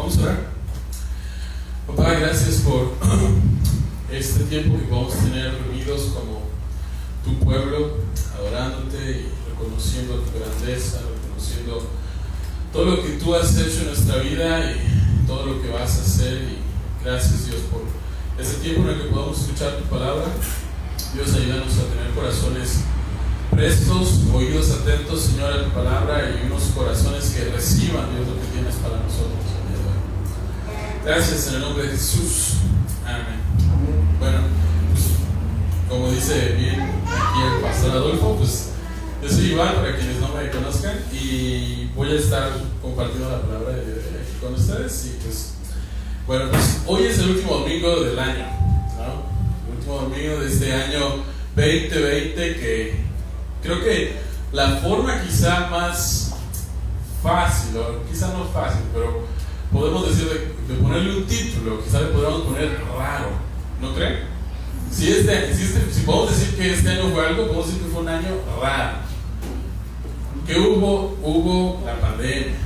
Vamos a orar. Papá, gracias por este tiempo que vamos a tener reunidos como tu pueblo, adorándote y reconociendo tu grandeza, reconociendo todo lo que tú has hecho en nuestra vida y todo lo que vas a hacer. Y gracias Dios por este tiempo en el que podamos escuchar tu palabra. Dios, ayúdanos a tener corazones prestos, oídos atentos, Señor, a tu palabra y unos corazones que reciban, Dios, lo que tienes para nosotros. Gracias en el nombre de Jesús. Amén. Bueno, pues, como dice bien aquí el pastor Adolfo, pues yo soy Iván, para quienes no me conozcan, y voy a estar compartiendo la palabra de Dios aquí con ustedes. Y pues, bueno, pues hoy es el último domingo del año, ¿no? El último domingo de este año 2020 que creo que la forma quizá más fácil, o quizá no fácil, pero podemos decir de, ponerle un título, quizá le podríamos poner raro, ¿no creen? Si, este, si, este, si podemos decir que este año fue algo, podemos decir que fue un año raro. Que hubo, hubo la pandemia,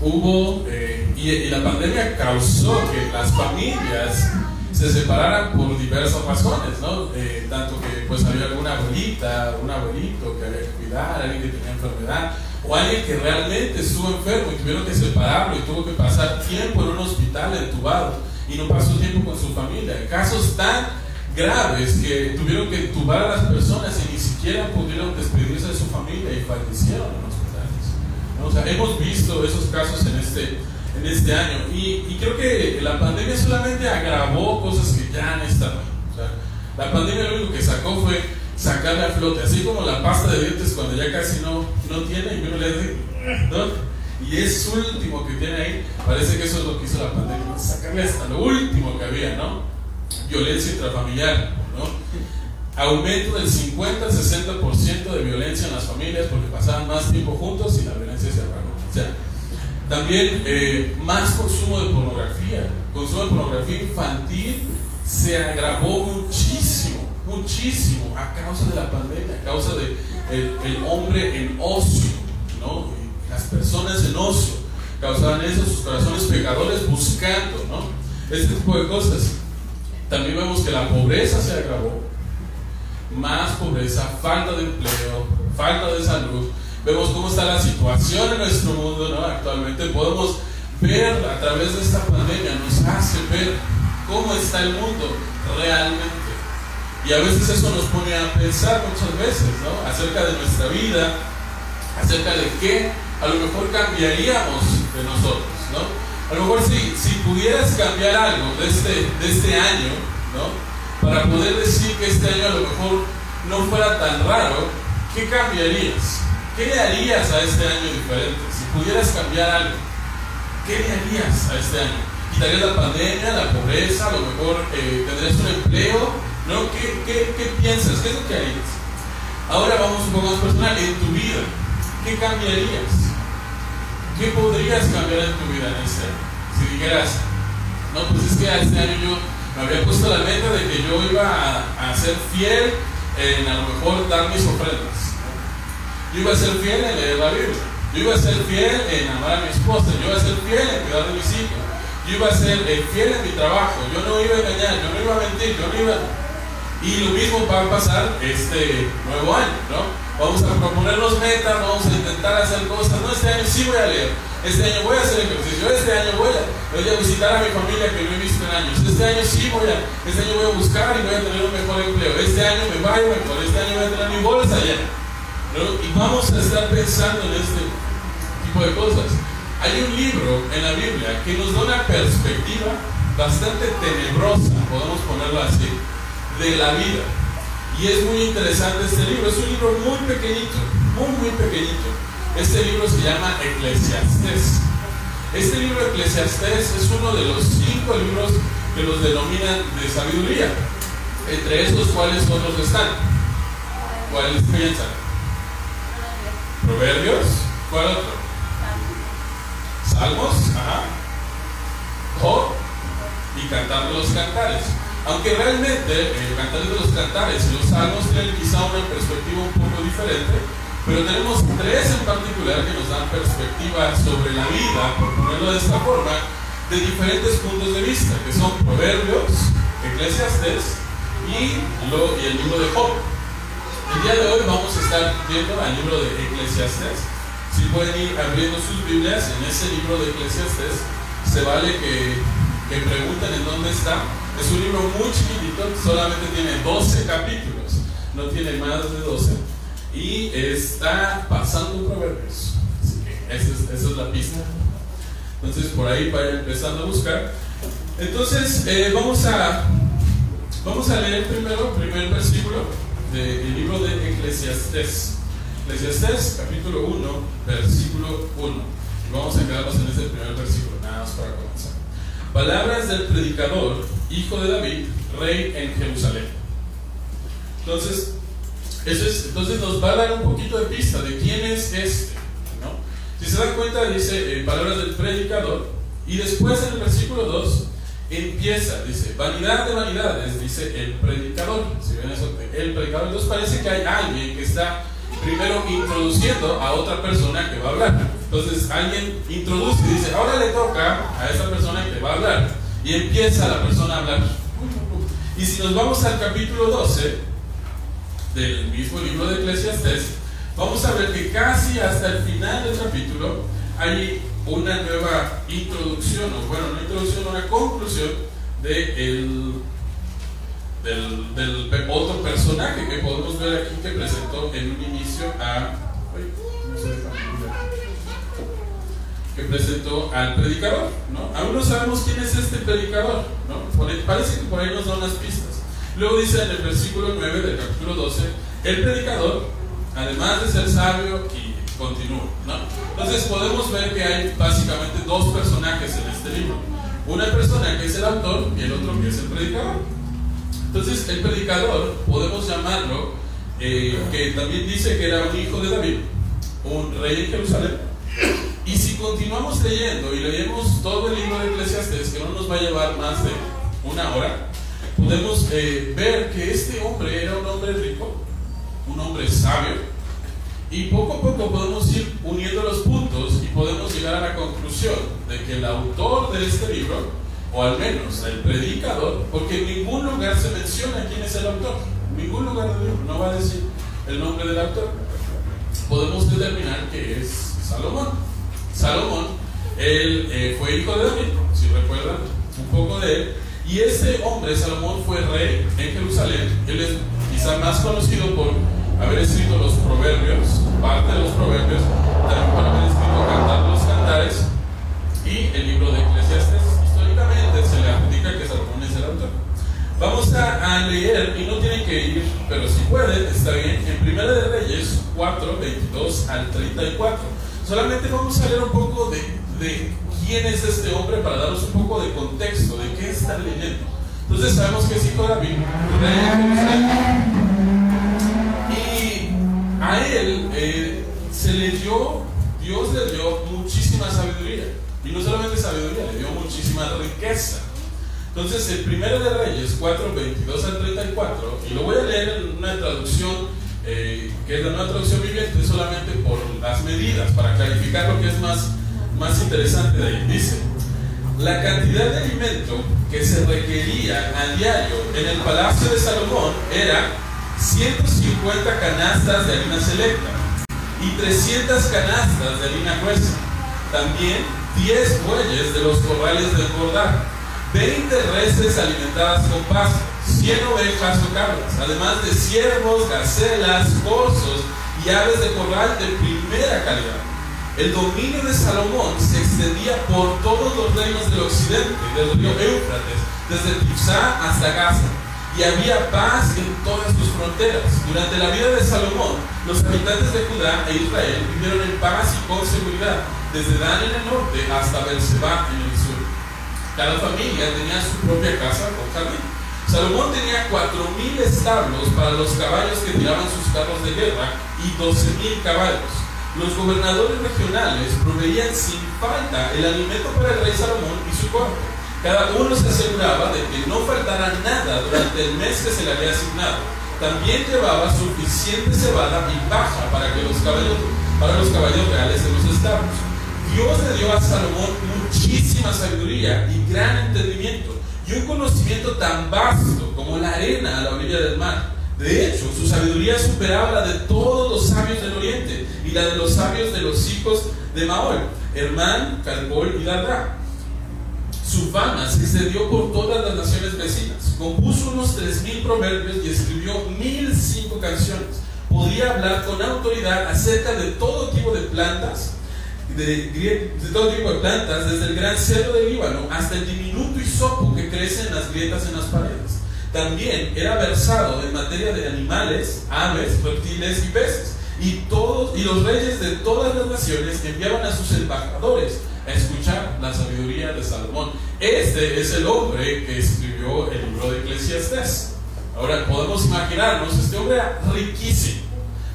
hubo, eh, y, la pandemia causó que las familias se separaran por diversas razones, ¿no? Eh, tanto que pues había alguna abuelita, un abuelito que había que cuidar, alguien que tenía enfermedad, o alguien que realmente estuvo enfermo y tuvieron que separarlo y tuvo que pasar tiempo en un hospital entubado y no pasó tiempo con su familia. Casos tan graves que tuvieron que entubar a las personas y ni siquiera pudieron despedirse de su familia y fallecieron en hospitales. O sea, hemos visto esos casos en este, en este año y, y, creo que la pandemia solamente agravó cosas que ya han estado. O sea, la pandemia lo único que sacó fue sacarle a flote, así como la pasta de dientes cuando ya casi no, no tiene y uno le ¿no? Y es último que tiene ahí, parece que eso es lo que hizo la pandemia, sacarle hasta lo último que había, ¿no? Violencia intrafamiliar, ¿no? Aumento del 50 60% de violencia en las familias porque pasaban más tiempo juntos y la violencia se apagó. O sea, también eh, más consumo de pornografía, consumo de pornografía infantil se agravó muchísimo muchísimo a causa de la pandemia, a causa de el, hombre en ocio, ¿no? las personas en ocio causaban eso, sus corazones pecadores buscando, ¿no? Este tipo de cosas. También vemos que la pobreza se agravó, más pobreza, falta de empleo, falta de salud. Vemos cómo está la situación en nuestro mundo, ¿no? Actualmente podemos ver a través de esta pandemia, nos hace ver cómo está el mundo realmente. Y a veces eso nos pone a pensar muchas veces, ¿no? Acerca de nuestra vida, acerca de qué a lo mejor cambiaríamos de nosotros, ¿no? A lo mejor si, si pudieras cambiar algo de este, de este año, ¿no? Para poder decir que este año a lo mejor no fuera tan raro, ¿qué cambiarías? ¿Qué le harías a este año diferente? Si pudieras cambiar algo, ¿qué le harías a este año? ¿Quitarías la pandemia, la pobreza? A lo mejor eh, tendrías un empleo ¿No? ¿Qué, qué, qué piensas? ¿Qué es lo harías? Ahora vamos un poco más personal. En tu vida, ¿qué cambiarías? ¿Qué podrías cambiar en tu vida en? Si dijeras, no, pues es que este año yo me había puesto la meta de que yo iba a, ser fiel en a lo mejor dar mis ofrendas. Yo iba a ser fiel en leer la Biblia. Yo iba a ser fiel en amar a mi esposa. Yo iba a ser fiel en cuidar de mis hijos. Yo iba a ser fiel en mi trabajo. Yo no iba a engañar. Yo no iba a mentir. Yo no iba a y lo mismo va a pasar este nuevo año, ¿no? Vamos a proponernos metas, vamos a intentar hacer cosas. No, este año sí voy a leer, este año voy a hacer ejercicio, este año voy a, voy a visitar a mi familia que no he visto en años, este año sí voy a, este año voy a buscar y voy a tener un mejor empleo, este año me vaya mejor, este año voy a tener mi bolsa ya. ¿no? Y vamos a estar pensando en este tipo de cosas. Hay un libro en la Biblia que nos da una perspectiva bastante tenebrosa, podemos ponerlo así de la vida. Y es muy interesante este libro, es un libro muy pequeñito, muy, muy pequeñito. Este libro se llama Eclesiastés. Este libro Eclesiastés es uno de los cinco libros que los denominan de sabiduría, entre estos cuales otros están. ¿Cuáles piensan? Proverbios, ¿cuál otro? Salmos, ajá. Job y Cantar los Cantares. Aunque realmente el Cantares de los Cantares y los Salmos tienen quizá una perspectiva un poco diferente, Pero tenemos tres en particular que nos dan perspectiva sobre la vida, por ponerlo de esta forma, de diferentes puntos de vista, que son Proverbios, Eclesiastes y, lo, y el libro de Job. El día de hoy vamos a estar viendo el libro de Eclesiastes. Si pueden ir abriendo sus Biblias en ese libro de Eclesiastes, se vale que, que pregunten en dónde está. Es un libro muy chiquitito, solamente tiene 12 capítulos, no tiene más de 12, y está pasando proverbios. Así que esa es, la pista. Entonces por ahí vayan empezando a buscar. Entonces eh, vamos, a, vamos a leer primero el primer versículo del libro de Eclesiastés. Eclesiastés capítulo 1, versículo 1. Vamos a quedarnos en este primer versículo, nada más para comenzar. Palabras del predicador, hijo de David, rey en Jerusalén. Entonces, eso es, entonces nos va a dar un poquito de pista de quién es este. ¿no? Si se dan cuenta, dice eh, palabras del predicador, y después en el versículo 2 empieza, dice, vanidad de vanidades, dice el predicador. Si ven eso, el predicador. Entonces parece que hay alguien que está primero introduciendo a otra persona que va a hablar. Entonces alguien introduce y dice, ahora le toca a esa persona que va a hablar. Y empieza la persona a hablar. Y si nos vamos al capítulo 12 del mismo libro de Eclesiastes, vamos a ver que casi hasta el final del capítulo hay una nueva introducción, o bueno, una introducción, una conclusión de el, del, otro personaje que podemos ver aquí que presentó en un inicio a. que presentó al predicador, ¿no? Aún no sabemos quién es este predicador, ¿no? parece que por ahí nos da unas pistas. Luego dice en el versículo 9 del capítulo 12, el predicador, además de ser sabio y continúa, ¿no? Entonces podemos ver que hay básicamente dos personajes en este libro. Una persona que es el autor y el otro que es el predicador. Entonces el predicador podemos llamarlo, eh, que también dice que era un hijo de David, un rey en Jerusalén. Y si continuamos leyendo y leemos todo el libro de Eclesiastes, que no nos va a llevar más de una hora, podemos eh, ver que este hombre era un hombre rico, un hombre sabio, y poco a poco podemos ir uniendo los puntos y podemos llegar a la conclusión de que el autor de este libro, o al menos el predicador, porque en ningún lugar se menciona quién es el autor, en ningún lugar del libro no va a decir el nombre del autor, podemos determinar que es Salomón. Salomón, él eh, fue hijo de David, si recuerdan un poco de él, y ese hombre, Salomón, fue rey en Jerusalén, él es quizá más conocido por haber escrito los proverbios, parte de los proverbios, también por haber escrito Cantar los Cantares y el libro de Eclesiastes. Vamos a, leer, y no tienen que ir, pero si pueden, está bien, en Primera de Reyes 4, 22 al 34. Solamente vamos a leer un poco de, de quién es este hombre para daros un poco de contexto, de qué están leyendo. Entonces sabemos que es hijo de David, rey Jerusalén a él eh, se le dio, Dios le dio muchísima sabiduría. Y no solamente sabiduría, le dio muchísima riqueza. Entonces, el primero de Reyes 4, 22 al 34, y lo voy a leer en una traducción eh, que es la nueva traducción viviente solamente por las medidas, para clarificar lo que es más, más interesante de ahí. Dice, la cantidad de alimento que se requería a diario en el palacio de Salomón era 150 canastas de harina selecta y 300 canastas de harina gruesa. También 10 bueyes de los corrales de engordar, 20 reses alimentadas con pasto, 100 ovejas o cabras, además de ciervos, gacelas, corzos y aves de corral de primera calidad. El dominio de Salomón se extendía por todos los reinos del occidente, del río Éufrates, desde Tifsá hasta Gaza y había paz en todas sus fronteras. Durante la vida de Salomón, los habitantes de Judá e Israel vivieron en paz y con seguridad, desde Dan en el norte hasta Berseba en el. Cada familia tenía su propia casa con jardín. Salomón tenía 4.000 establos para los caballos que tiraban sus carros de guerra y 12.000 caballos. Los gobernadores regionales proveían sin falta el alimento para el rey Salomón y su corte cada uno se aseguraba de que no faltara nada durante el mes que se le había asignado. También llevaba suficiente cebada y paja para, que los caballos, para los caballos reales de los establos. Dios le dio a Salomón muchísima sabiduría y gran entendimiento y un conocimiento tan vasto como la arena a la orilla del mar. De hecho, su sabiduría superaba la de todos los sabios del oriente y la de los sabios de los hijos de Maol, Hermán, Calbol y Dadra. Su fama se extendió por todas las naciones vecinas. Compuso unos 3.000 proverbios y escribió 1.005 canciones. Podía hablar con autoridad acerca de todo tipo de plantas, de, todo tipo de plantas, desde el gran cedro del Líbano hasta el diminuto hisopo que crece en las grietas en las paredes. También era versado en materia de animales, aves, reptiles y peces. Y, todos, y los reyes de todas las naciones enviaban a sus embajadores a escuchar la sabiduría de Salomón. Este es el hombre que escribió el libro de Eclesiastes. Ahora podemos imaginarnos, este hombre era riquísimo,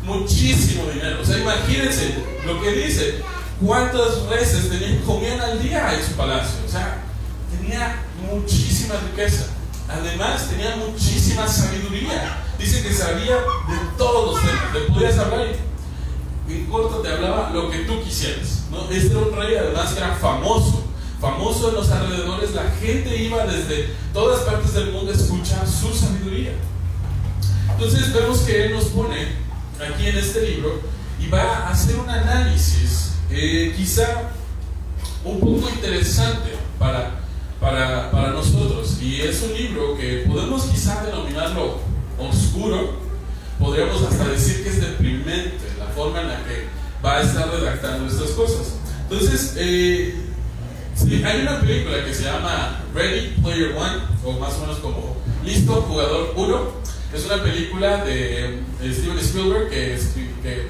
muchísimo dinero. O sea, imagínense lo que dice, cuántas veces comían al día en su palacio. O sea, tenía muchísima riqueza. Además, tenía muchísima sabiduría. Dice que sabía de todos los temas. Le podías hablar y en corto te hablaba lo que tú quisieras. ¿no? Este era un rey, además, que era famoso. Famoso en los alrededores. La gente iba desde todas partes del mundo a escuchar su sabiduría. Entonces, vemos que él nos pone aquí en este libro y va a hacer un análisis, eh, quizá un poco interesante para para, para nosotros. Y es un libro que podemos quizá denominarlo oscuro, podríamos hasta decir que es deprimente la forma en la que va a estar redactando estas cosas. Entonces, eh, hay una película que se llama Ready Player One, o más o menos como Listo Jugador 1. Es una película de, Steven Spielberg que, que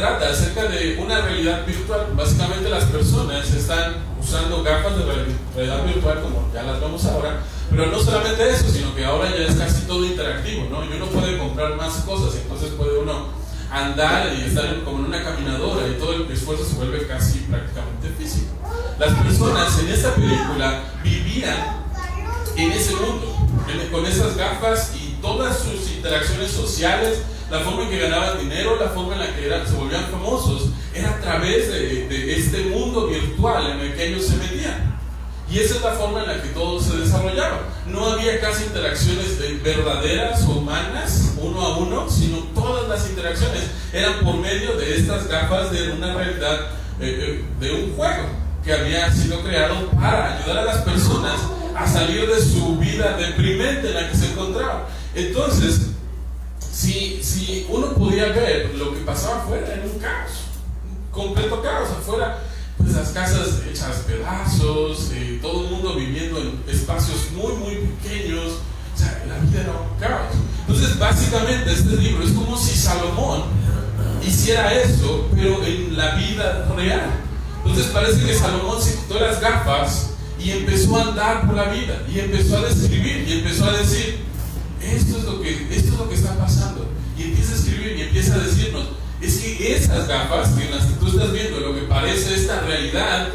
trata acerca de una realidad virtual. Básicamente las personas están usando gafas de realidad virtual como ya las vemos ahora, pero no solamente eso, sino que ahora ya es casi todo interactivo, ¿no? Y uno puede comprar más cosas, entonces puede uno andar y estar como en una caminadora y todo el esfuerzo se vuelve casi prácticamente físico. Las personas en esta película vivían en ese mundo, con esas gafas y todas sus interacciones sociales, la forma en que ganaban dinero, la forma en la que se volvían famosos, era a través de, este mundo virtual en el que ellos se metían. Y esa es la forma en la que todo se desarrollaba. No había casi interacciones verdaderas humanas, uno a uno, sino todas las interacciones eran por medio de estas gafas de una realidad, eh, eh, de un juego que había sido creado para ayudar a las personas a salir de su vida deprimente en la que se encontraban. Entonces, si, si uno podía ver lo que pasaba afuera, en un caos, completo caos afuera, pues las casas hechas pedazos, eh, todo el mundo viviendo en espacios muy, muy pequeños, o sea, la vida era un caos. Entonces, básicamente, este libro es como si Salomón hiciera eso, pero en la vida real. Entonces, parece que Salomón se quitó las gafas y empezó a andar por la vida, y empezó a describir, y empezó a decir, esto es lo que, empieza a decirnos, es que esas gafas en las que tú estás viendo, lo que parece esta realidad,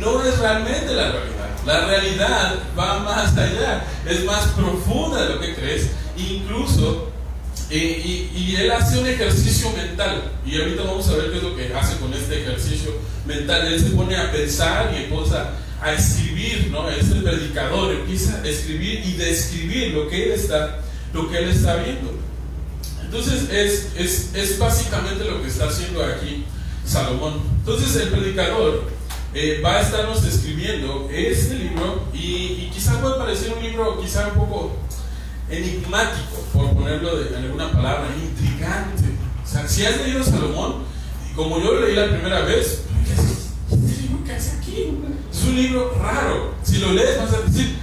no es realmente la realidad. La realidad va más allá, es más profunda de lo que crees. Incluso, eh, y, y, él hace un ejercicio mental. Y ahorita vamos a ver qué es lo que hace con este ejercicio mental. Él se pone a pensar y empieza a escribir, ¿no? Es el predicador, empieza a escribir y describir lo que él está lo que él está viendo. Entonces es, es, es básicamente lo que está haciendo aquí Salomón. Entonces el predicador eh, va a estarnos escribiendo este libro y, y, quizá puede parecer un libro quizá un poco enigmático, por ponerlo de, en alguna palabra, intrigante. O sea, si has leído Salomón, y como yo lo leí la primera vez, ¿qué es este libro que hace aquí? Es un libro raro. Si lo lees vas a decir,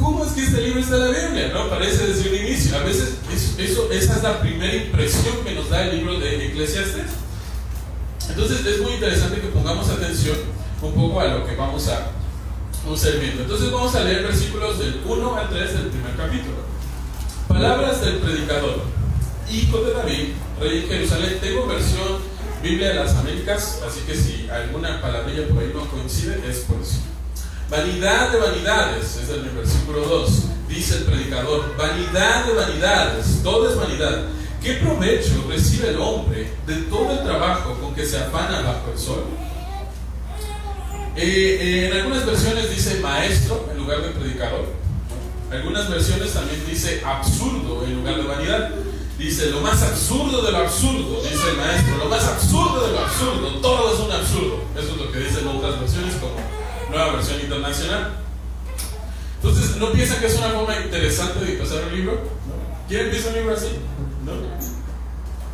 ¿cómo es que este libro está en la Biblia? ¿No? Parece desde un inicio. A veces eso, esa es la primera impresión que nos da el libro de Eclesiastes. Entonces es muy interesante que pongamos atención un poco a lo que vamos a, vamos viendo. Entonces vamos a leer versículos del 1 al 3 del primer capítulo. Palabras del predicador, hijo de David, rey de Jerusalén. Tengo versión Biblia de las Américas, así que si alguna palabrilla por ahí no coincide, es por eso. Vanidad de vanidades, es el versículo 2. Dice el predicador, vanidad de vanidades, todo es vanidad. ¿Qué provecho recibe el hombre de todo el trabajo con que se afana bajo el sol? En algunas versiones dice maestro en lugar de predicador. Algunas versiones también dice absurdo en lugar de vanidad. Dice lo más absurdo de lo absurdo, dice el maestro, lo más absurdo de lo absurdo, todo es un absurdo. Eso es lo que dicen otras versiones como nueva versión internacional. Entonces, ¿no piensan que es una forma interesante de empezar un libro? ¿Quién empieza un libro así? ¿No?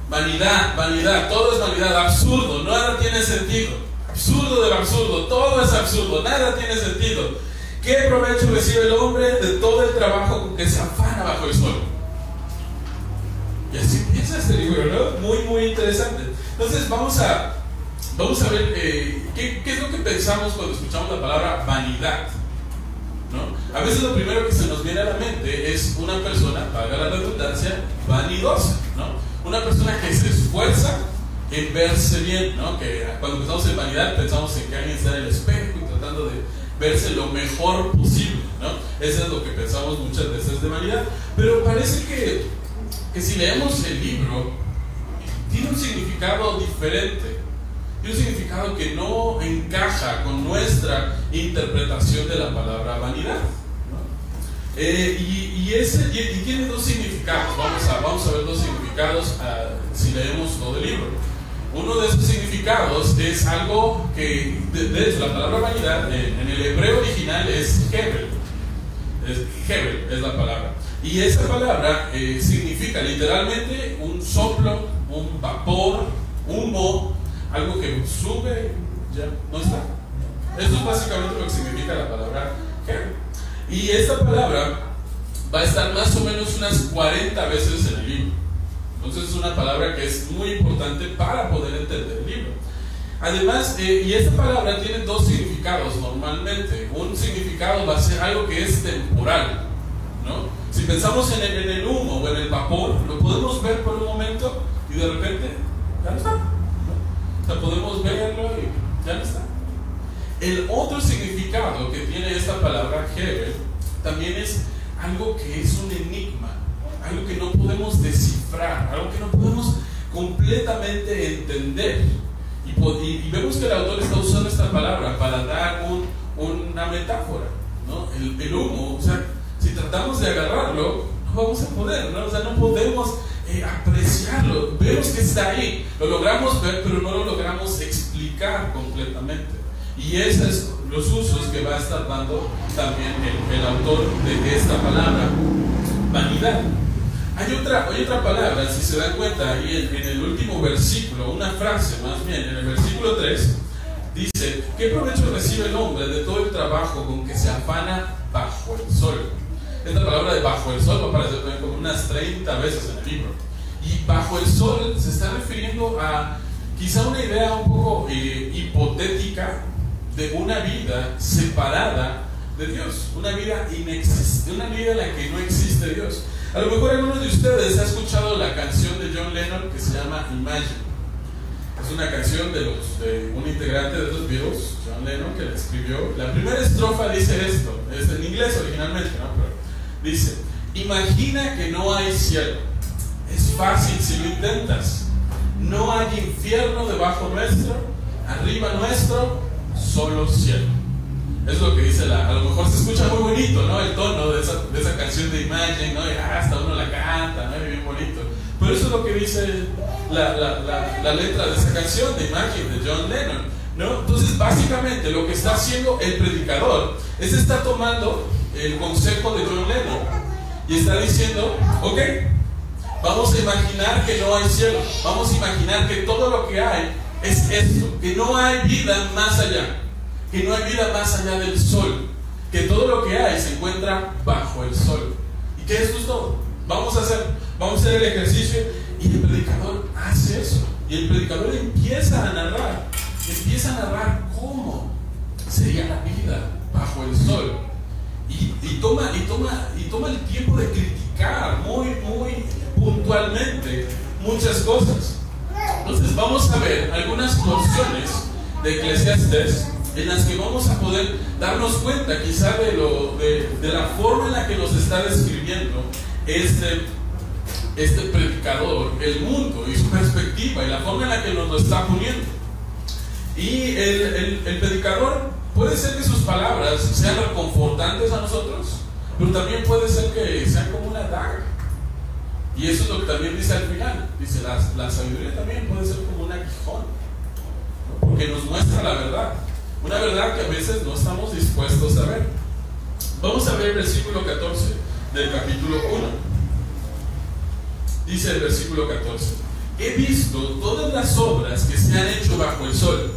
Vanidad, vanidad, todo es vanidad, absurdo, nada tiene sentido. Absurdo del absurdo, todo es absurdo, nada tiene sentido. ¿Qué provecho recibe el hombre de todo el trabajo con que se afana bajo el sol? Y así empieza este libro, ¿no? Muy, muy interesante. Entonces vamos a, vamos a ver eh, ¿qué, es lo que pensamos cuando escuchamos la palabra vanidad. ¿no? A veces lo primero que se nos viene a la mente es una persona, para la redundancia, vanidosa. ¿no? Una persona que se esfuerza en verse bien. ¿no? Que cuando pensamos en vanidad pensamos en que alguien está en el espejo y tratando de verse lo mejor posible. ¿no? Eso es lo que pensamos muchas veces de vanidad. Pero parece que que si leemos el libro, tiene un significado diferente, tiene un significado que no encaja con nuestra interpretación de la palabra vanidad. Eh, y, ese, y, tiene dos significados, vamos a, vamos a ver dos significados ah, si leemos todo el libro. Uno de esos significados es algo que, de, hecho, la palabra vanidad en el hebreo original es hebel. Es, hebel es la palabra. Y esa palabra eh, significa literalmente un soplo, un vapor, humo, algo que sube, ya no está. Eso es básicamente lo que significa la palabra Y esta palabra va a estar más o menos unas 40 veces en el libro. Entonces es una palabra que es muy importante para poder entender el libro. Además, eh, y esta palabra tiene dos significados normalmente. Un significado va a ser algo que es temporal, ¿no? Si pensamos en el, humo o en el vapor, lo podemos ver por un momento y de repente ya no está. O sea, podemos verlo y ya está. El otro significado que tiene esta palabra Hebel también es algo que es un enigma, algo que no podemos descifrar, algo que no podemos completamente entender. Y, vemos que el autor está usando esta palabra para dar una metáfora. ¿no? El, el humo, o sea, si tratamos de agarrarlo, no vamos a poder, ¿no? O sea, no podemos eh, apreciarlo. Vemos que está ahí, lo logramos ver, pero no lo logramos explicar completamente. Y esos son los usos que va a estar dando también el, autor de esta palabra, vanidad. Hay otra, hay otra palabra, si se dan cuenta, ahí en, en, el último versículo, una frase más bien, en el versículo 3, dice, ¿qué provecho recibe el hombre de todo el trabajo con que se afana bajo el sol? Esta palabra de bajo el sol va a aparecer también como unas 30 veces en el libro. Y bajo el sol se está refiriendo a quizá una idea un poco eh, hipotética de una vida separada de Dios, una vida una vida en la que no existe Dios. A lo mejor algunos de ustedes han escuchado la canción de John Lennon que se llama Imagine. Es una canción de, los, de un integrante de los Beatles, John Lennon, que la escribió. La primera estrofa dice esto, es en inglés originalmente, ¿no? Dice, imagina que no hay cielo. Es fácil si lo intentas. No hay infierno debajo nuestro, arriba nuestro, solo cielo. Es lo que dice la. A lo mejor se escucha muy bonito, ¿no? El tono de esa, de esa canción de Imagine, ¿no? Y hasta uno la canta, ¿no? Y bien bonito. Pero eso es lo que dice la, la, la, la letra de esa canción de Imagine, de John Lennon. ¿no? Entonces, básicamente, lo que está haciendo el predicador es estar tomando el consejo de John Lennon y está diciendo, ok, vamos a imaginar que no hay cielo, vamos a imaginar que todo lo que hay es esto, que no hay vida más allá, que no hay vida más allá del sol, que todo lo que hay se encuentra bajo el sol. ¿Y esto es todo? Vamos a hacer, vamos a hacer el ejercicio y el predicador hace eso. Y el predicador empieza a narrar, empieza a narrar cómo sería la vida bajo el sol y, toma, y, toma, y toma el tiempo de criticar muy, muy puntualmente muchas cosas. Entonces vamos a ver algunas porciones de Eclesiastes en las que vamos a poder darnos cuenta quizá de, lo, de, la forma en la que nos está describiendo este, este predicador, el mundo y su perspectiva y la forma en la que nos lo está poniendo. Y el, el predicador puede ser que sus palabras sean reconfortantes a nosotros, pero también puede ser que sean como una daga. Y eso es lo que también dice al final. Dice, la, sabiduría también puede ser como un aguijón, porque nos muestra la verdad. Una verdad que a veces no estamos dispuestos a ver. Vamos a ver el versículo 14 del capítulo 1. Dice el versículo 14, he visto todas las obras que se han hecho bajo el sol,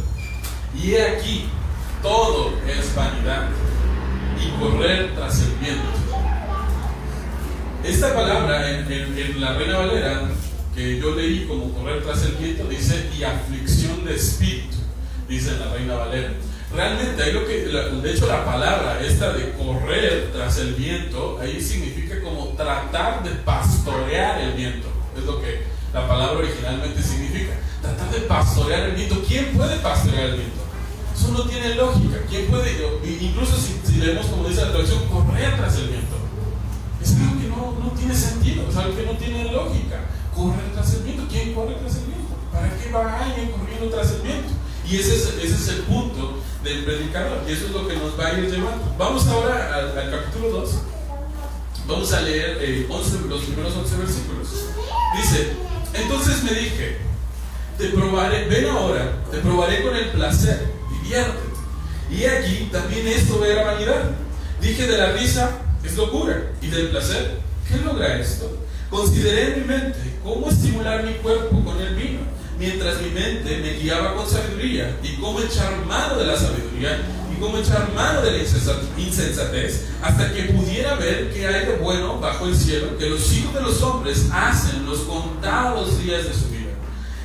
y he aquí, todo es vanidad y correr tras el viento. Esta palabra en, la Reina Valera, que yo leí como correr tras el viento, dice y aflicción de espíritu, dice la Reina Valera. Realmente, ahí lo que, de hecho, la palabra esta de correr tras el viento, ahí significa como tratar de pastorear el viento. Es lo que la palabra originalmente significa. Tratar de pastorear el viento. ¿Quién puede pastorear el viento? Eso no tiene lógica. ¿Quién puede, incluso si, si leemos como dice la traducción, correr tras el viento? Es algo que no, no tiene sentido, es algo no tiene lógica. Correr tras el viento. ¿Quién corre tras el viento? ¿Para qué va alguien corriendo tras el viento? Y ese es, ese es el punto del predicador. Y eso es lo que nos va a ir llevando. Vamos ahora al, capítulo 2. Vamos a leer eh, 11, los primeros 11 versículos. Dice, entonces me dije, te probaré, ven ahora, te probaré con el placer, Y aquí también esto era vanidad. Dije de la risa, es locura. Y del placer, ¿qué logra esto? Consideré en mi mente cómo estimular mi cuerpo con el vino mientras mi mente me guiaba con sabiduría y cómo echar mano de la sabiduría y cómo echar mano de la insensatez hasta que pudiera ver qué hay de bueno bajo el cielo que los hijos de los hombres hacen los contados días de su vida.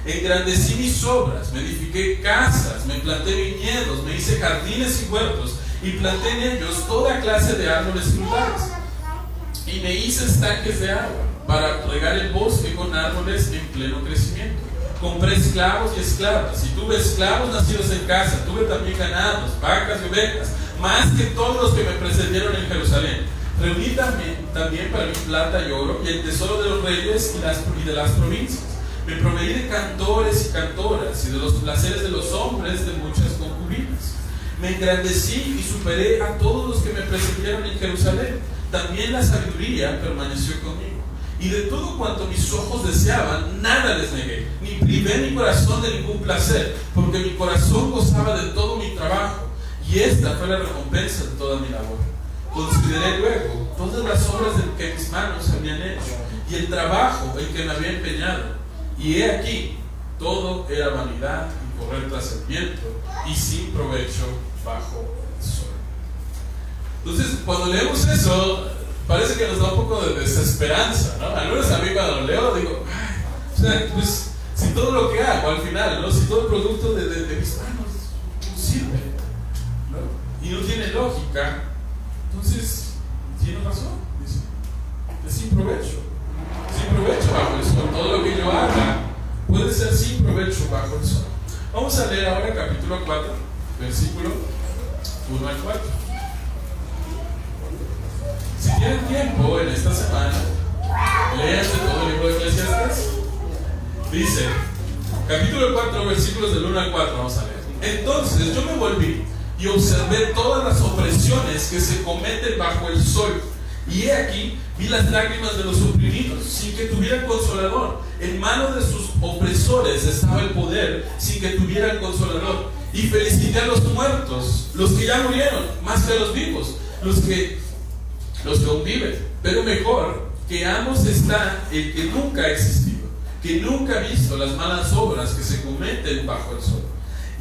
Engrandecí mis obras, me edifiqué casas, me planté viñedos, me hice jardines y huertos y planté en ellos toda clase de árboles frutales. Y me hice estanques de agua para regar el bosque con árboles en pleno crecimiento compré esclavos y esclavas, y tuve esclavos nacidos en casa, tuve también ganados, vacas y ovejas, más que todos los que me precedieron en Jerusalén. Reuní también, también para mí plata y oro y el tesoro de los reyes y, de las provincias. Me proveí de cantores y cantoras y de los placeres de los hombres de muchas concubinas. Me engrandecí y superé a todos los que me precedieron en Jerusalén. También la sabiduría permaneció conmigo y de todo cuanto mis ojos deseaban, nada les negué, ni privé mi corazón de ningún placer, porque mi corazón gozaba de todo mi trabajo, y esta fue la recompensa de toda mi labor. Consideré luego todas las obras que mis manos habían hecho, y el trabajo en que me había empeñado, y he aquí, todo era vanidad y correr tras el viento, y sin provecho bajo el sol. Entonces, cuando leemos eso, parece que nos da un poco de desesperanza, ¿no? Al menos a mí cuando lo leo digo, o sea, pues si todo lo que hago al final, ¿no? Si todo el producto de, de, de mis manos no sirve, ¿no? Y no tiene lógica, entonces tiene razón, dice, es sin provecho, sin provecho bajo el sol, todo lo que yo haga puede ser sin provecho bajo el sol. Vamos a leer ahora el capítulo 4, versículo 1 al 4. Si tienen tiempo en esta semana, léanse todo el libro de Eclesiastes. Dice, capítulo 4, versículos del 1 al 4, vamos a leer. Entonces yo me volví y observé todas las opresiones que se cometen bajo el sol. Y he aquí, vi las lágrimas de los oprimidos, sin que tuvieran consolador. En manos de sus opresores estaba el poder, sin que tuvieran consolador. Y felicité a los muertos, los que ya murieron, más que a los vivos, los que los que aún viven. Pero mejor que ambos está el que nunca ha existido, que nunca ha visto las malas obras que se cometen bajo el sol.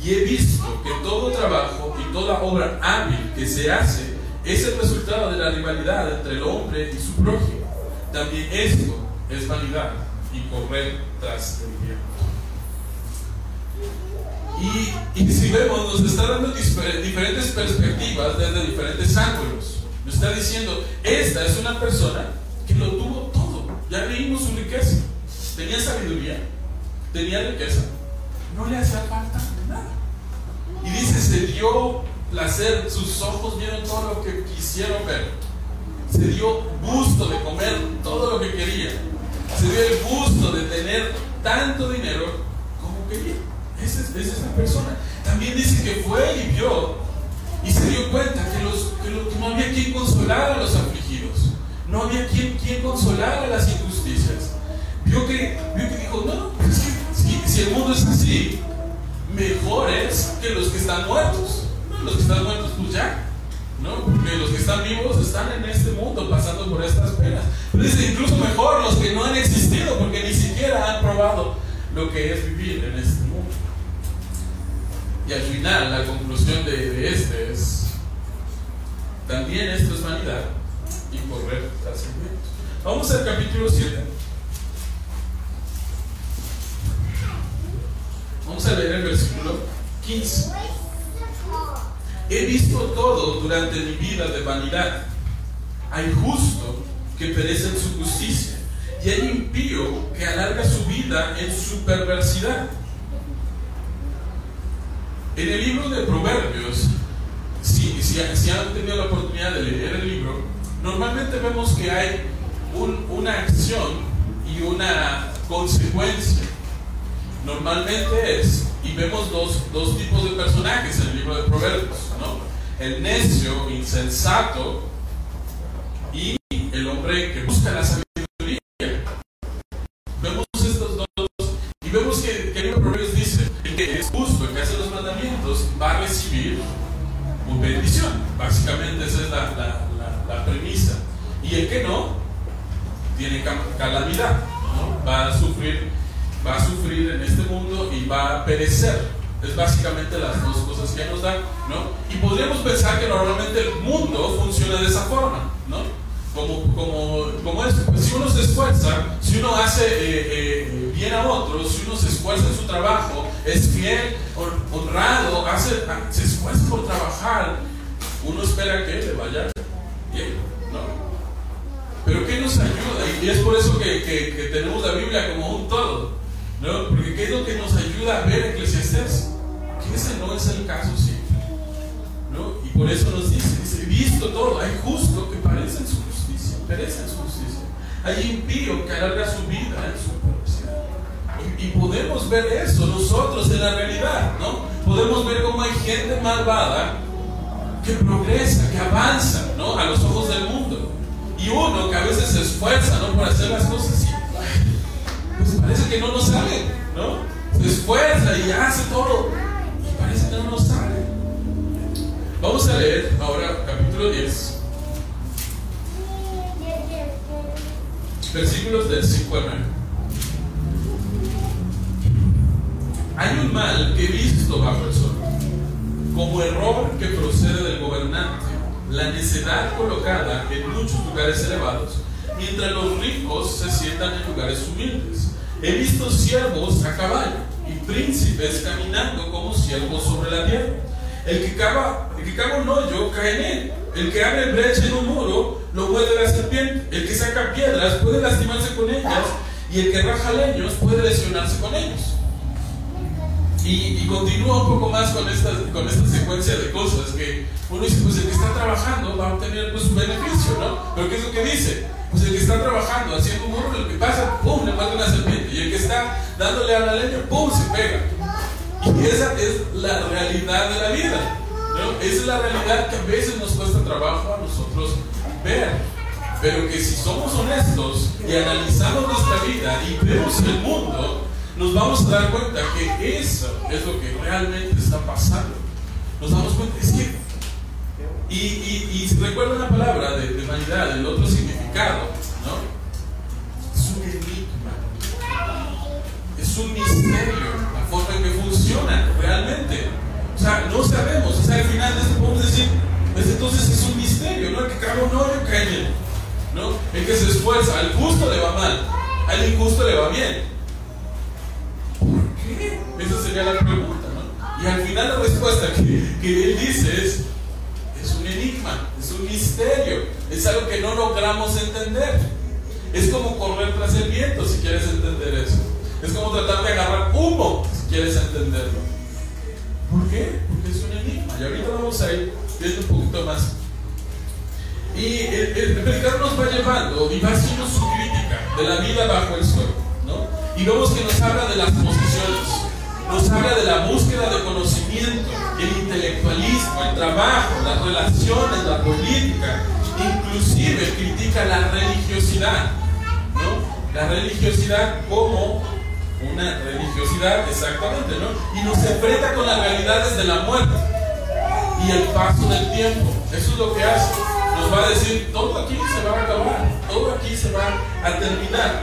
Y he visto que todo trabajo y toda obra hábil que se hace es el resultado de la rivalidad entre el hombre y su prójimo. También esto es vanidad y correr tras el viento. Y, y si vemos, nos está dando diferentes perspectivas desde diferentes ángulos. Nos está diciendo, esta es una persona que lo tuvo todo. Ya leímos su riqueza. Tenía sabiduría, tenía riqueza. No le hacía falta nada. Y dice, se dio placer, sus ojos vieron todo lo que quisieron ver. Se dio gusto de comer todo lo que quería. Se dio el gusto de tener tanto dinero como quería. Esa es, esa persona. También dice que fue y vio y se dio cuenta que, los, que, no había quien consolara a los afligidos. No había quien, quien consolara las injusticias. Vio que, vio que dijo, no, pues si, si el mundo es así, mejores que los que están muertos. Los que están muertos, pues ya. ¿no? Porque los que están vivos están en este mundo pasando por estas penas. Pero dice incluso mejor los que no han existido porque ni siquiera han probado lo que es vivir en este mundo. Y al final la conclusión de, este es, también esto es vanidad y correr viento. Vamos al capítulo 7. Vamos a leer el versículo 15. He visto todo durante mi vida de vanidad. Hay justo que perece en su justicia y hay impío que alarga su vida en su perversidad. En el libro de Proverbios, si, han tenido la oportunidad de leer el libro, normalmente vemos que hay una acción y una consecuencia normalmente es, y vemos dos, dos, tipos de personajes en el libro de Proverbios, ¿no? El necio, insensato, y el hombre que busca la sabiduría. Vemos estos dos, y vemos que, que el libro de Proverbios dice, el que es justo, el que hace los mandamientos, va a recibir una bendición. Básicamente esa es la, la, premisa. Y el que no, tiene calamidad, va a sufrir va a sufrir en este mundo y va a perecer. Es básicamente las dos cosas que nos dan, ¿no? Y podríamos pensar que normalmente el mundo funciona de esa forma, ¿no? Como, como, como es, pues si uno se esfuerza, si uno hace eh, eh, bien a otros, si uno se esfuerza en su trabajo, es fiel, honrado, hace, se esfuerza por trabajar, uno espera que le vaya bien, ¿no? Pero ¿qué nos ayuda? Y es por eso que tenemos la Biblia como un todo. Porque ¿qué es lo que nos ayuda a ver Eclesiastes? Que ese no es el caso siempre. ¿no? Y por eso nos dice, dice, visto todo, hay justo que parece en su justicia, perece en su justicia. Hay impío que alarga su vida en su perversidad. Y, y, podemos ver eso nosotros en la realidad, ¿no? Podemos ver cómo hay gente malvada que progresa, que avanza, ¿no? A los ojos del mundo. Y uno que a veces se esfuerza, ¿no? Por hacer las cosas parece que no nos sale, ¿no? Se esfuerza y hace todo y parece que no nos sale. Vamos a leer ahora capítulo 10, versículos del 5 al 9. Hay un mal que he visto bajo el sol, como error que procede del gobernante, la necedad colocada en muchos lugares elevados, mientras los ricos se sientan en lugares humildes. He visto siervos a caballo y príncipes caminando como siervos sobre la tierra. El que cava, el que cava un hoyo cae en él. El que abre brecha en un muro lo muerde la serpiente. El que saca piedras puede lastimarse con ellas. Y el que raja leños puede lesionarse con ellos. Y, continúa un poco más con esta, con esta secuencia de cosas que uno dice, pues el que está trabajando va a obtener pues, su beneficio, ¿no? Pero ¿qué es lo que dice? Pues el que está trabajando, haciendo un muro, el que pasa, ¡pum!, le mata una serpiente. Y el que está dándole a la leña, ¡pum!, se pega. Y esa es la realidad de la vida. ¿no? Esa es la realidad que a veces nos cuesta trabajo a nosotros ver. Pero que si somos honestos y analizamos nuestra vida y vemos el mundo, nos vamos a dar cuenta que eso es lo que realmente está pasando. Nos damos cuenta, es que, y, y, y recuerda la palabra de, de vanidad, el otro significado, ¿no? Es un enigma, es un misterio, la forma en que funciona realmente. O sea, no sabemos, o sea, al final de esto podemos decir, pues entonces es un misterio, ¿no? El que caga un hoyo cae ¿no? El que se esfuerza, al justo le va mal, al injusto le va bien. Esa sería la pregunta, ¿no? Y al final la respuesta que, que él dice es, es un enigma, es un misterio, es algo que no logramos entender. Es como correr tras el viento si quieres entender eso. Es como tratar de agarrar humo si quieres entenderlo. ¿Por qué? Porque es un enigma. Y ahorita vamos a ir viendo un poquito más. Y el, el nos va llevando, y va haciendo su crítica de la vida bajo el sol. ¿no? Y vemos que nos habla de las posiciones nos habla de la búsqueda de conocimiento, el intelectualismo, el trabajo, las relaciones, la política, inclusive critica la religiosidad. ¿no? La religiosidad como una religiosidad, exactamente, ¿no? Y nos enfrenta con las realidades de la muerte y el paso del tiempo. Eso es lo que hace. Nos va a decir, todo aquí se va a acabar, todo aquí se va a terminar.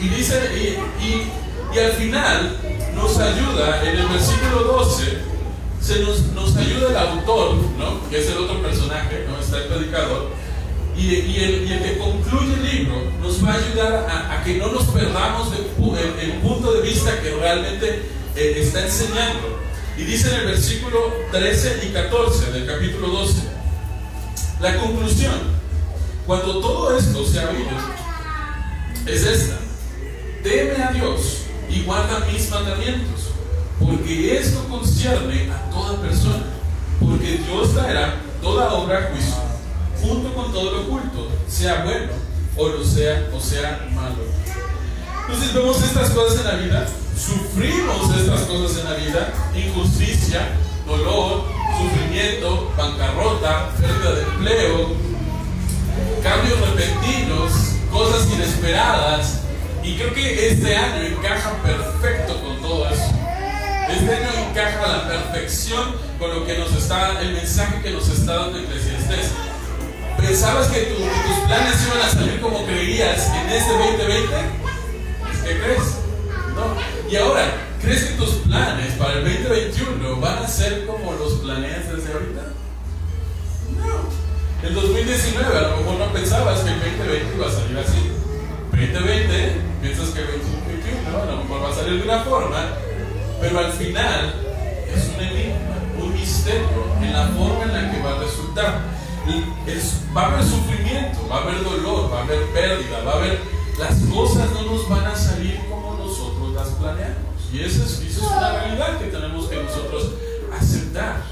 Y dice, y, y, al final nos ayuda, en el versículo 12, se nos, nos ayuda el autor, ¿no? que es el otro personaje, ¿no? está el predicador, y, y, el, y, el, que concluye el libro nos va a ayudar a, que no nos perdamos el, el, punto de vista que realmente eh, está enseñando. Y dice en el versículo 13 y 14 del capítulo 12, la conclusión, cuando todo esto se ha oído, es esta, teme a Dios y guarda mis mandamientos, porque esto concierne a toda persona, porque Dios traerá toda obra a juicio, junto con todo lo oculto, sea bueno o lo sea, o sea malo. Entonces vemos estas cosas en la vida sufrimos estas cosas en la vida, injusticia, dolor, sufrimiento, bancarrota, pérdida de empleo, cambios repentinos, cosas inesperadas. Y creo que este año encaja perfecto con todo eso. Este año encaja a la perfección con lo que nos está, el mensaje que nos está dando Eclesiastes. ¿Pensabas que, tu, tus planes iban a salir como creías en este 2020? ¿Qué crees? Y ahora, ¿crees que tus planes para el 2021 van a ser como los planeas desde ahorita? No. El 2019 a lo mejor no pensabas que el 2020 iba a salir así. 2020 piensas que 2021 a lo mejor va a salir de una forma, pero al final es un enigma, un misterio en la forma en la que va a resultar. va a haber sufrimiento, va a haber dolor, va a haber pérdida, va a haber... Las cosas no nos van a salir como planeamos. Y esa es, una realidad que tenemos que nosotros aceptar.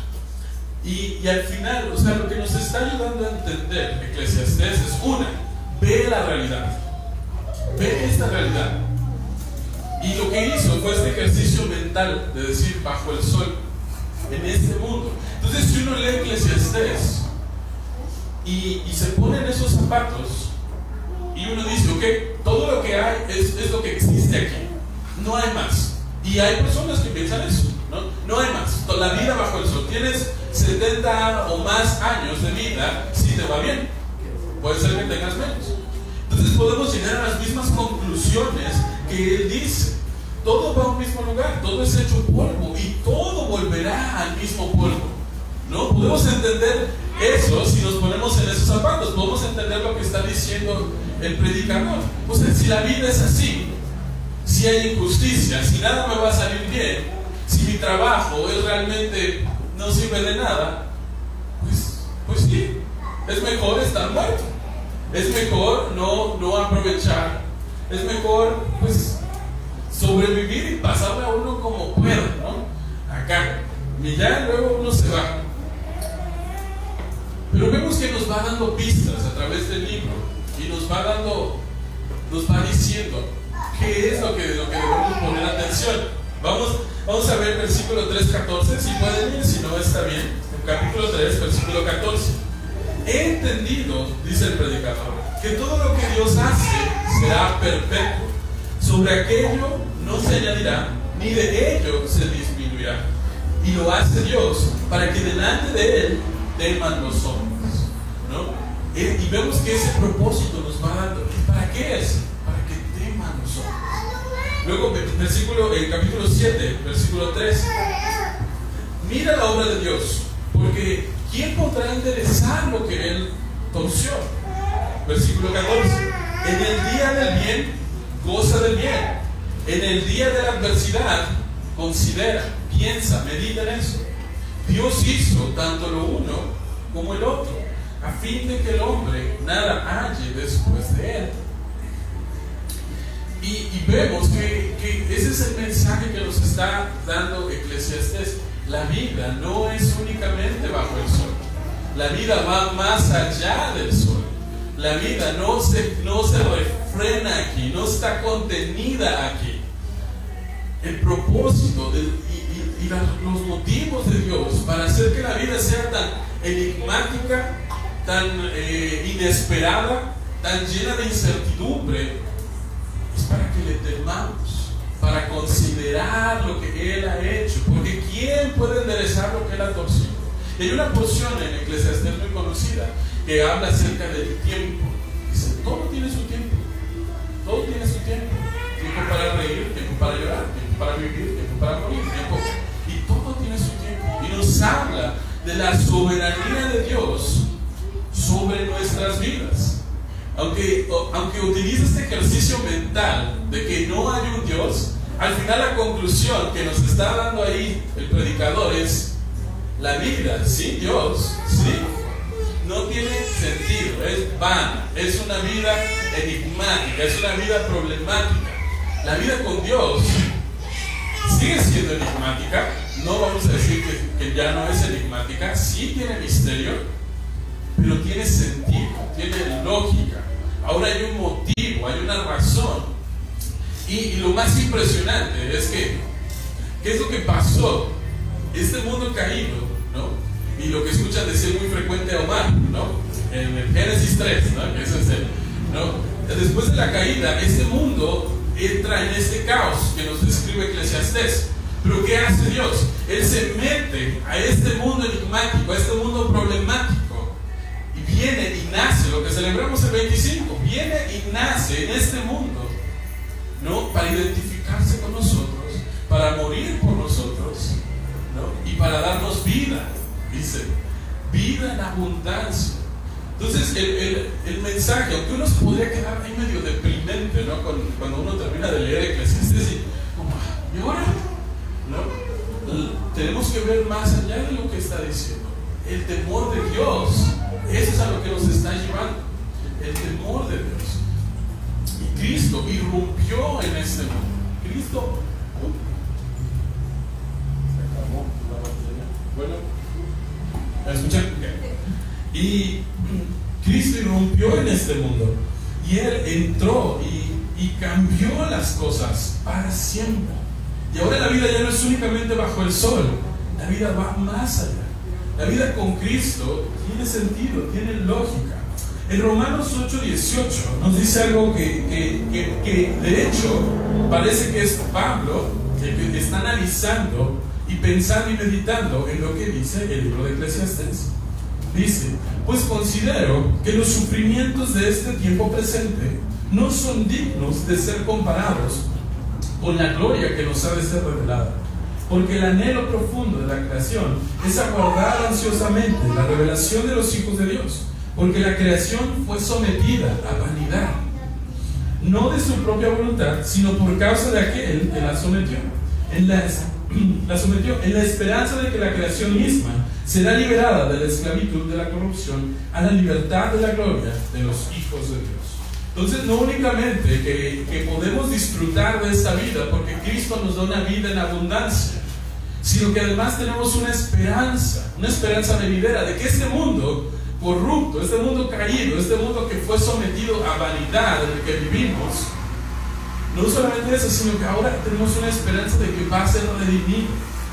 Y, y, al final, o sea, lo que nos está ayudando a entender Eclesiastes es una, ve la realidad, ve esta realidad. Y lo que hizo fue este ejercicio mental de decir bajo el sol, en este mundo. Entonces, si uno lee Eclesiastes y, y se pone en esos zapatos y uno dice, ok, todo lo que hay es, es lo que existe aquí no hay más. Y hay personas que piensan eso, ¿no? No hay más. La vida bajo el sol. Tienes 70 o más años de vida si te va bien. Puede ser que tengas menos. Entonces podemos llegar a las mismas conclusiones que él dice. Todo va a un mismo lugar, todo es hecho polvo y todo volverá al mismo polvo. ¿No? Podemos entender eso si nos ponemos en esos zapatos. Podemos entender lo que está diciendo el predicador. Sea, si la vida es así, si hay injusticia, si nada me va a salir bien, si mi trabajo es realmente no sirve de nada, pues, pues sí, es mejor estar muerto. Es mejor no, no aprovechar. Es mejor, pues, sobrevivir y pasarle a uno como pueda, ¿no? Acá. Y ya luego uno se va. Pero vemos que nos va dando pistas a través del libro y nos va dando, nos va diciendo, ¿Qué es lo que, lo que debemos poner atención? Vamos, vamos a ver el versículo 3.14, si pueden ir, si no está bien. capítulo 3, versículo 14. He entendido, dice el predicador, que todo lo que Dios hace será perpetuo. Sobre aquello no se añadirá, ni de ello se disminuirá. Y lo hace Dios para que delante de Él teman los hombres. ¿no? Eh, y vemos que ese propósito nos va dando. ¿Para qué es? Luego, versículo, el capítulo 7, versículo 3. Mira la obra de Dios, porque ¿quién podrá interesar lo que Él torció? Versículo 14. En el día del bien, goza del bien. En el día de la adversidad, considera, piensa, medita en eso. Dios hizo tanto lo uno como el otro, a fin de que el hombre nada halle después de él. Y, vemos que, ese es el mensaje que nos está dando Eclesiastes. La vida no es únicamente bajo el sol. La vida va más allá del sol. La vida no se, no se refrena aquí, no está contenida aquí. El propósito y, los motivos de Dios para hacer que la vida sea tan enigmática, tan eh, inesperada, tan llena de incertidumbre, es para que le temamos, para considerar lo que Él ha hecho, porque ¿quién enderezar lo que Él ha torcido? hay una porción en Eclesiastés muy conocida que habla acerca del tiempo. Dice, todo tiene su tiempo, todo tiene su tiempo. Tiempo para reír, tiempo para llorar, tiempo para vivir, tiempo para morir, tiempo. Y todo tiene su tiempo. Y nos habla de la soberanía de Dios sobre nuestras vidas. Aunque, aunque utiliza este ejercicio mental de que no hay un Dios, al final la conclusión que nos está dando ahí el predicador es la vida sin Dios, ¿sí? No tiene sentido, es vana, es una vida enigmática, es una vida problemática. La vida con Dios sigue siendo enigmática, no vamos a decir que, que ya no es enigmática, sí tiene misterio, pero tiene sentido, tiene lógica. Ahora hay un motivo, hay una razón. Y, lo más impresionante es que, ¿qué es lo que pasó? Este mundo caído, ¿no? Y lo que escuchan decir muy frecuente a Omar, ¿no? En el Génesis 3, ¿no? Eso es el, ¿no? Después de la caída, este mundo entra en este caos que nos describe Eclesiastés. Pero ¿qué hace Dios? Él se mete a este mundo enigmático, a este mundo problemático viene y nace, lo que celebramos el 25, viene y nace en este mundo, ¿no? Para identificarse con nosotros, para morir por nosotros, ¿no? Y para darnos vida, dice, vida en abundancia. Entonces, el, el, mensaje, aunque uno se podría quedar ahí medio deprimente, ¿no? Cuando, uno termina de leer Eclesiastes y, como, ¿y ahora? ¿No? Tenemos que ver más allá de lo que está diciendo. El temor de Dios eso es a lo que nos está llevando, el temor de Dios. Cristo irrumpió en este mundo. Cristo... Se acabó la batería. Bueno. Y Cristo irrumpió en este mundo. Y Él entró y, y cambió las cosas para siempre. Y ahora la vida ya no es únicamente bajo el sol, la vida va más allá. La vida con Cristo tiene sentido, tiene lógica. En Romanos 8:18 nos dice algo que, que, de hecho parece que es Pablo el que está analizando y pensando y meditando en lo que dice el libro de Eclesiastes. Dice, pues considero que los sufrimientos de este tiempo presente no son dignos de ser comparados con la gloria que nos ha de ser revelada porque el anhelo profundo de la creación es aguardar ansiosamente la revelación de los hijos de Dios, porque la creación fue sometida a vanidad, no de su propia voluntad, sino por causa de aquel que la sometió. En la, la sometió en la esperanza de que la creación misma será liberada de la esclavitud de la corrupción a la libertad de la gloria de los hijos de Dios. Entonces, no únicamente que, que, podemos disfrutar de esta vida, porque Cristo nos da una vida en abundancia, sino que además tenemos una esperanza, una esperanza venidera de que este mundo corrupto, este mundo caído, este mundo que fue sometido a vanidad en el que vivimos, no solamente eso, sino que ahora tenemos una esperanza de que va a ser redimido.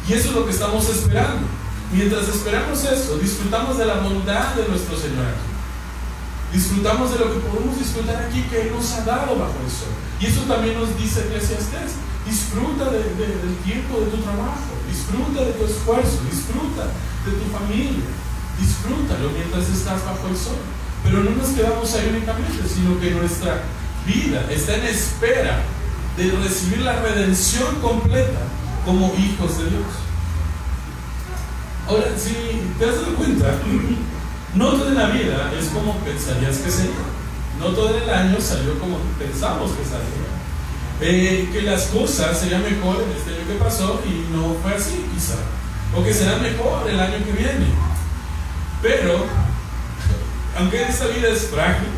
Y eso es lo que estamos esperando. Mientras esperamos eso, disfrutamos de la bondad de nuestro Señor aquí. Disfrutamos de lo que podemos disfrutar aquí que Él nos ha dado bajo el sol. Y eso también nos dice Eclesiastes. Disfruta del tiempo de tu trabajo, disfruta de tu esfuerzo, disfruta de tu familia, disfrútalo mientras estás bajo el sol. Pero no nos quedamos ahí únicamente, sino que nuestra vida está en espera de recibir la redención completa como hijos de Dios. Ahora, si te has dado cuenta, no toda la vida es como pensarías que sería. No todo el año salió como pensamos que salió. Eh, que las cosas serían mejor en este año que pasó y no fue así quizá. O que será mejor el año que viene. Pero, aunque esta vida es frágil,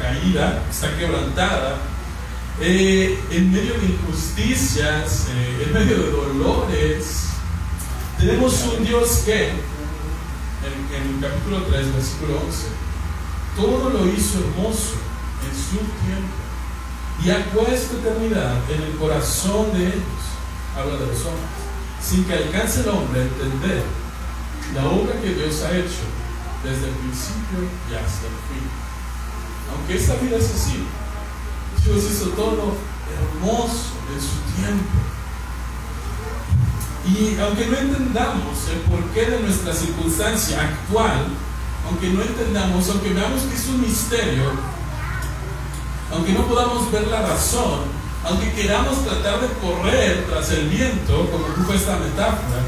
caída, está quebrantada, eh, en medio de injusticias, eh, en medio de dolores, tenemos un Dios que, en el capítulo 3, versículo 11, todo lo hizo hermoso en su tiempo y ha puesto eternidad en el corazón de ellos, habla de los hombres, sin que alcance el hombre a entender la obra que Dios ha hecho desde el principio y hasta el fin. Aunque esta vida es así, Dios hizo todo hermoso en su tiempo. Y aunque no entendamos el porqué de nuestra circunstancia actual, aunque no entendamos, aunque veamos que es un misterio, aunque no podamos ver la razón, aunque queramos tratar de correr tras el viento, como fue esta metáfora,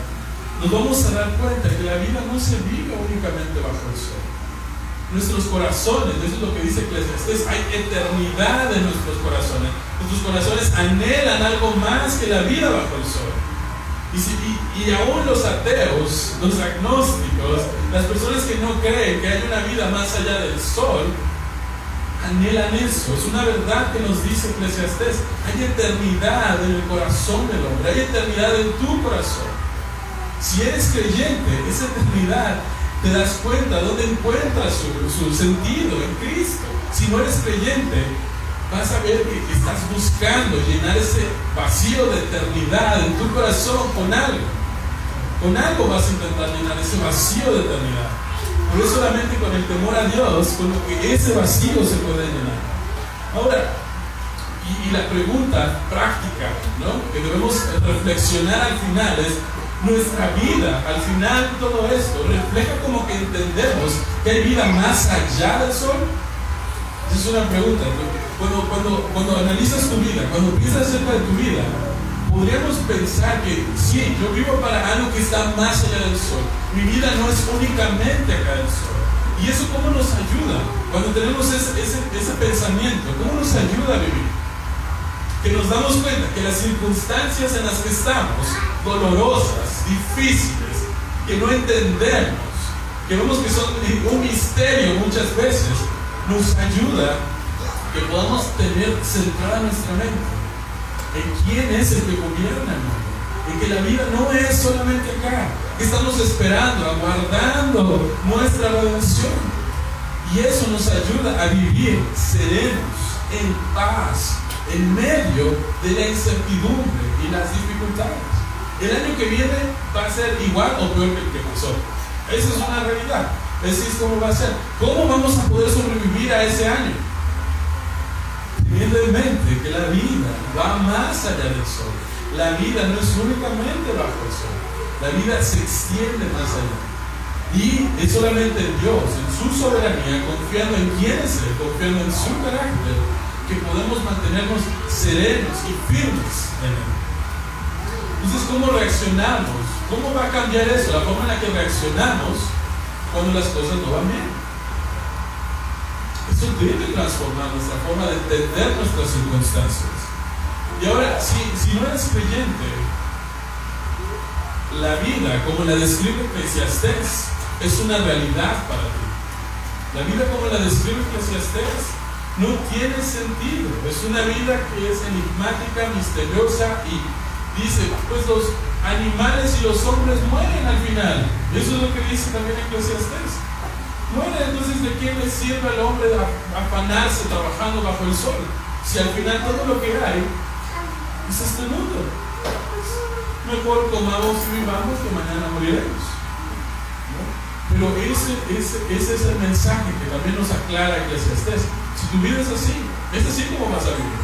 nos vamos a dar cuenta que la vida no se vive únicamente bajo el sol. Nuestros corazones, eso es lo que dice Eclesiastes, hay eternidad en nuestros corazones. Nuestros corazones anhelan algo más que la vida bajo el sol. Y, y, aún los ateos, los agnósticos, las personas que no creen que hay una vida más allá del sol, anhelan eso. Es una verdad que nos dice Eclesiastés. Hay eternidad en el corazón del hombre, hay eternidad en tu corazón. Si eres creyente, esa eternidad te das cuenta dónde encuentras su, sentido en Cristo. Si no eres creyente, vas a ver que estás buscando llenar ese vacío de eternidad en tu corazón con algo. Con algo vas a intentar llenar ese vacío de eternidad. Pero es solamente con el temor a Dios con lo que ese vacío se puede llenar. Ahora, y, y la pregunta práctica ¿no? que debemos reflexionar al final es, nuestra vida, al final todo esto, refleja como que entendemos que hay vida más allá del sol. Esa es una pregunta. Cuando, cuando, cuando analizas tu vida, cuando piensas acerca de tu vida, podríamos pensar que sí, yo vivo para algo que está más allá del sol. Mi vida no es únicamente acá del sol. ¿Y eso cómo nos ayuda? Cuando tenemos ese, ese, ese pensamiento, ¿cómo nos ayuda a vivir? Que nos damos cuenta que las circunstancias en las que estamos, dolorosas, difíciles, que no entendemos, que vemos que son un misterio muchas veces, nos ayuda que podamos tener centrada nuestra mente en quién es el que gobierna mundo, en que la vida no es solamente acá, que estamos esperando, aguardando nuestra redención. Y eso nos ayuda a vivir serenos, en paz, en medio de la incertidumbre y las dificultades. El año que viene va a ser igual o peor que el que pasó. Esa es una realidad. Así es como va a ser. ¿Cómo vamos a poder sobrevivir a ese año? Teniendo en mente que la vida va más allá del sol. La vida no es únicamente bajo el sol. La vida se extiende más allá. Y es solamente en Dios, en su soberanía, confiando en quién es Él, confiando en su carácter, que podemos mantenernos serenos y firmes en Él. Entonces, ¿cómo reaccionamos? ¿Cómo va a cambiar eso? La forma en la que reaccionamos cuando las cosas no van bien. Eso debe transformar nuestra forma de entender nuestras circunstancias. Y ahora, si, si no eres creyente, la vida, como la describe Eclesiastés, es una realidad para ti. La vida como la describe Eclesiastés no tiene sentido. Es una vida que es enigmática, misteriosa y dice, pues los animales y los hombres mueren al final. Eso es lo que dice también Eclesiastés. Mueren, entonces ¿de qué le sirve al hombre afanarse trabajando bajo el sol? Si al final todo lo que hay es este mundo. Mejor comamos y vivamos que mañana moriremos. Pero ese, ese, ese, es el mensaje que también nos aclara Eclesiastés. Si tu vida es así, es así como vas a vivir.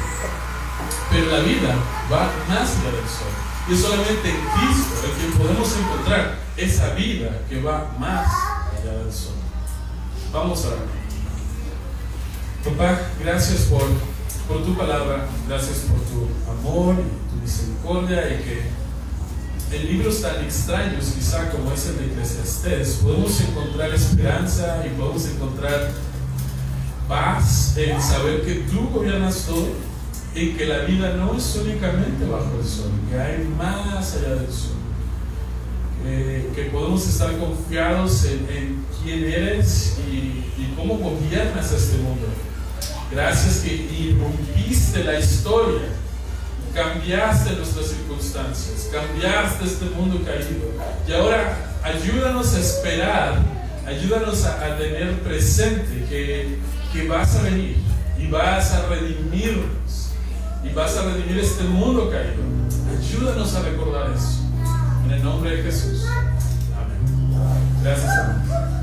Pero la vida va más allá del sol. Y es solamente en Cristo en quien podemos encontrar esa vida que va más allá del sol. Vamos a ver. Papá, gracias por, por tu palabra, gracias por tu amor y tu misericordia y que en libros tan extraños quizá como es el de Eclesiastés podemos encontrar esperanza y podemos encontrar paz en saber que tú gobiernas todo y que la vida no es únicamente bajo el sol, que hay más allá del sol. Que, que podemos estar confiados en, en quién eres y, y, cómo gobiernas este mundo. Gracias que irrumpiste la historia, cambiaste nuestras circunstancias, cambiaste este mundo caído. Y ahora ayúdanos a esperar Ayúdanos a, tener presente que, que vas a venir y vas a redimirnos y vas a redimir este mundo caído. Ayúdanos a recordar eso. En el nombre de Jesús. Amén. Gracias.